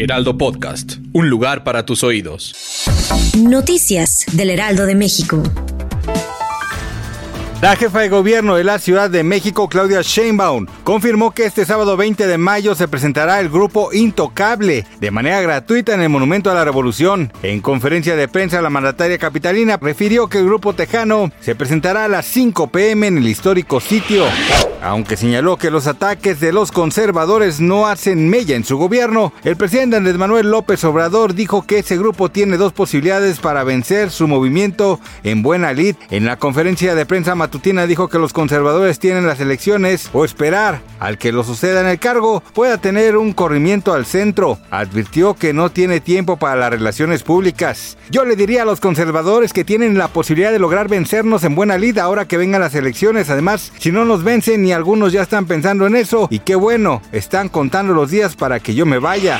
Heraldo Podcast, un lugar para tus oídos. Noticias del Heraldo de México. La jefa de gobierno de la Ciudad de México, Claudia Sheinbaum, confirmó que este sábado 20 de mayo se presentará el grupo Intocable de manera gratuita en el Monumento a la Revolución. En conferencia de prensa, la mandataria capitalina refirió que el grupo tejano se presentará a las 5 pm en el histórico sitio. Aunque señaló que los ataques de los conservadores no hacen mella en su gobierno, el presidente Andrés Manuel López Obrador dijo que ese grupo tiene dos posibilidades para vencer su movimiento en buena lid. En la conferencia de prensa matutina dijo que los conservadores tienen las elecciones o esperar al que lo suceda en el cargo pueda tener un corrimiento al centro. Advirtió que no tiene tiempo para las relaciones públicas. Yo le diría a los conservadores que tienen la posibilidad de lograr vencernos en buena lid ahora que vengan las elecciones. Además, si no nos y algunos ya están pensando en eso. Y qué bueno, están contando los días para que yo me vaya.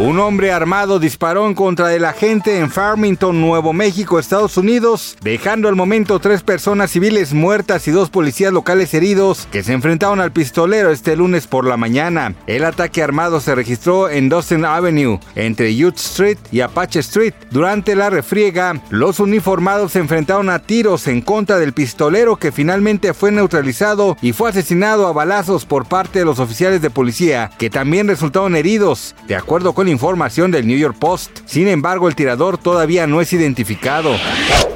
Un hombre armado disparó en contra de la gente en Farmington, Nuevo México, Estados Unidos, dejando al momento tres personas civiles muertas y dos policías locales heridos que se enfrentaron al pistolero este lunes por la mañana. El ataque armado se registró en Dustin Avenue, entre Youth Street y Apache Street. Durante la refriega, los uniformados se enfrentaron a tiros en contra del pistolero que finalmente fue neutralizado y fue asesinado a balazos por parte de los oficiales de policía, que también resultaron heridos, de acuerdo con información del New York Post. Sin embargo, el tirador todavía no es identificado.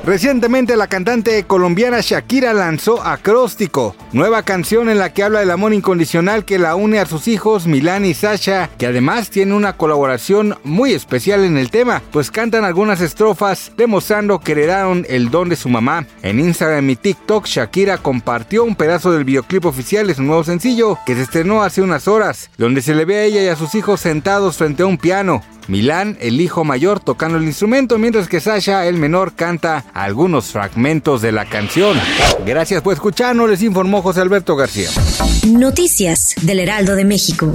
Recientemente la cantante colombiana Shakira lanzó Acróstico, nueva canción en la que habla del amor incondicional que la une a sus hijos Milán y Sasha, que además tiene una colaboración muy especial en el tema, pues cantan algunas estrofas demostrando que heredaron el don de su mamá. En Instagram y TikTok Shakira compartió un pedazo del videoclip oficial de su nuevo sencillo que se estrenó hace unas horas, donde se le ve a ella y a sus hijos sentados frente a un piano. Milán, el hijo mayor, tocando el instrumento, mientras que Sasha, el menor, canta algunos fragmentos de la canción. Gracias por escucharnos, les informó José Alberto García. Noticias del Heraldo de México.